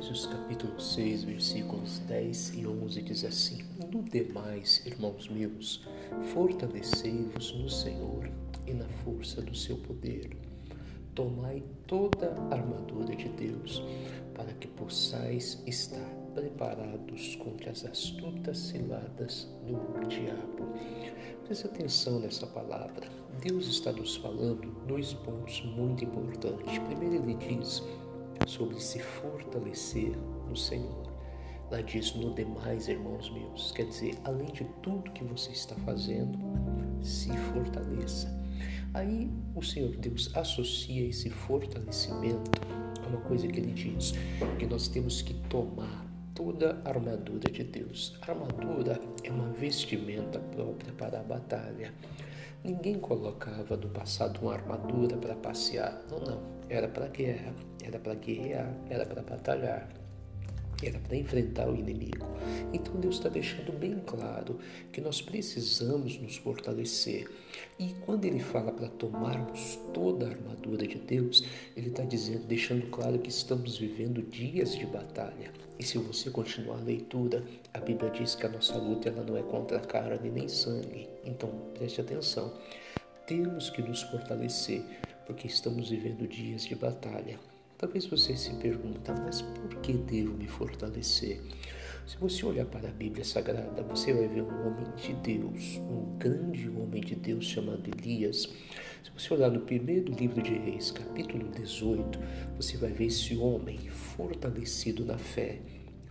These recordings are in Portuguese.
Efésios capítulo 6, versículos 10 e 11 diz assim: No demais, irmãos meus, fortalecei-vos no Senhor e na força do seu poder. Tomai toda a armadura de Deus, para que possais estar preparados contra as astutas ciladas do diabo. Preste atenção nessa palavra. Deus está nos falando dois pontos muito importantes. Primeiro, ele diz sobre se fortalecer no Senhor. Lá diz no demais, irmãos meus, quer dizer, além de tudo que você está fazendo, se fortaleça. Aí o Senhor Deus associa esse fortalecimento a uma coisa que ele diz, que nós temos que tomar toda a armadura de Deus. A armadura é uma vestimenta própria para a batalha. Ninguém colocava no passado uma armadura para passear. Não, não. Era para guerra, era para guerrear, era para batalhar, era para enfrentar o inimigo. Então Deus está deixando bem claro que nós precisamos nos fortalecer. E quando Ele fala para tomarmos toda a armadura de Deus, Ele está dizendo, deixando claro que estamos vivendo dias de batalha. E se você continuar a leitura, a Bíblia diz que a nossa luta ela não é contra carne nem sangue. Então preste atenção. Temos que nos fortalecer, porque estamos vivendo dias de batalha. Talvez você se pergunta, mas por que devo me fortalecer? Se você olhar para a Bíblia Sagrada, você vai ver um homem de Deus, um grande homem de Deus chamado Elias. Se você olhar no primeiro livro de Reis, capítulo 18, você vai ver esse homem fortalecido na fé,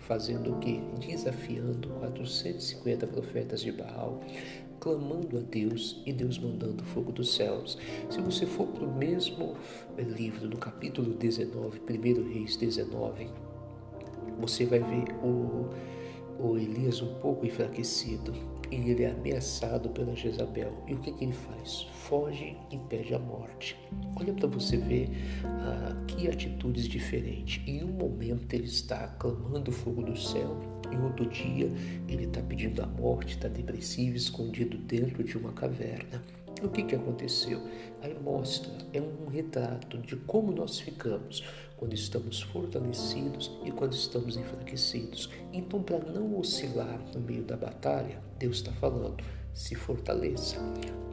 fazendo o que? Desafiando 450 profetas de Baal, clamando a Deus e Deus mandando fogo dos céus. Se você for para o mesmo livro, no capítulo 19, 1 Reis 19, você vai ver o, o Elias um pouco enfraquecido e ele é ameaçado pela Jezabel. E o que, que ele faz? Foge e pede a morte. Olha para você ver ah, que atitudes diferentes. Em um momento ele está clamando o fogo do céu, em outro dia ele está pedindo a morte, está depressivo, escondido dentro de uma caverna. O que, que aconteceu? Aí mostra, é um retrato de como nós ficamos quando estamos fortalecidos e quando estamos enfraquecidos. Então, para não oscilar no meio da batalha, Deus está falando: se fortaleça,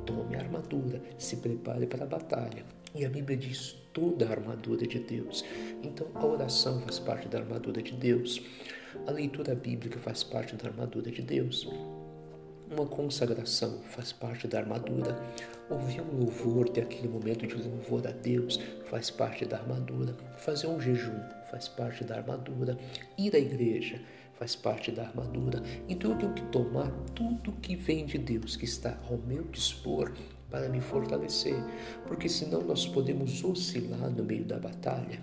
tome a armadura, se prepare para a batalha. E a Bíblia diz toda a armadura de Deus. Então, a oração faz parte da armadura de Deus, a leitura bíblica faz parte da armadura de Deus. Uma consagração faz parte da armadura. Ouvir um louvor, ter aquele momento de louvor a Deus, faz parte da armadura. Fazer um jejum faz parte da armadura. Ir à igreja faz parte da armadura. Então eu tenho que tomar tudo que vem de Deus, que está ao meu dispor, para me fortalecer. Porque senão nós podemos oscilar no meio da batalha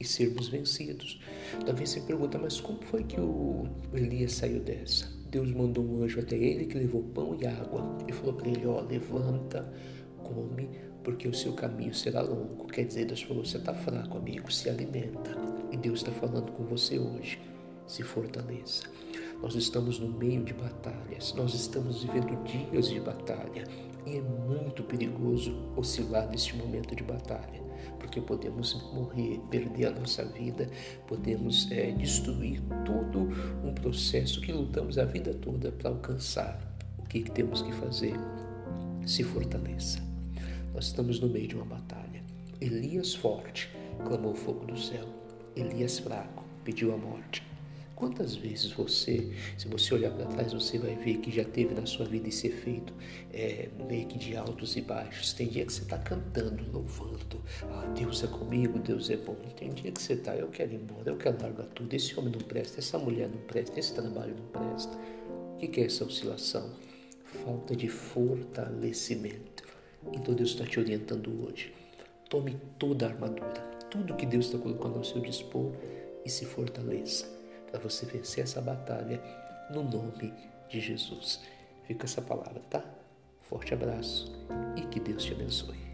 e sermos vencidos. Talvez você pergunta, mas como foi que o Elias saiu dessa? Deus mandou um anjo até ele que levou pão e água e falou para ele: Ó, levanta, come, porque o seu caminho será longo. Quer dizer, Deus falou: Você está fraco, amigo, se alimenta. E Deus está falando com você hoje: se fortaleça. Nós estamos no meio de batalhas, nós estamos vivendo dias de batalha e é muito perigoso oscilar neste momento de batalha porque podemos morrer, perder a nossa vida, podemos é, destruir todo um processo que lutamos a vida toda para alcançar. O que, que temos que fazer? Se fortaleça. Nós estamos no meio de uma batalha. Elias forte clamou o fogo do céu. Elias fraco pediu a morte. Quantas vezes você, se você olhar para trás, você vai ver que já teve na sua vida esse efeito é, meio que de altos e baixos. Tem dia que você está cantando, louvando, ah, Deus é comigo, Deus é bom. Tem dia que você está, eu quero ir embora, eu quero largar tudo. Esse homem não presta, essa mulher não presta, esse trabalho não presta. O que é essa oscilação? Falta de fortalecimento. Então Deus está te orientando hoje. Tome toda a armadura, tudo que Deus está colocando ao seu dispor e se fortaleça para você vencer essa batalha no nome de Jesus. Fica essa palavra, tá? Forte abraço e que Deus te abençoe.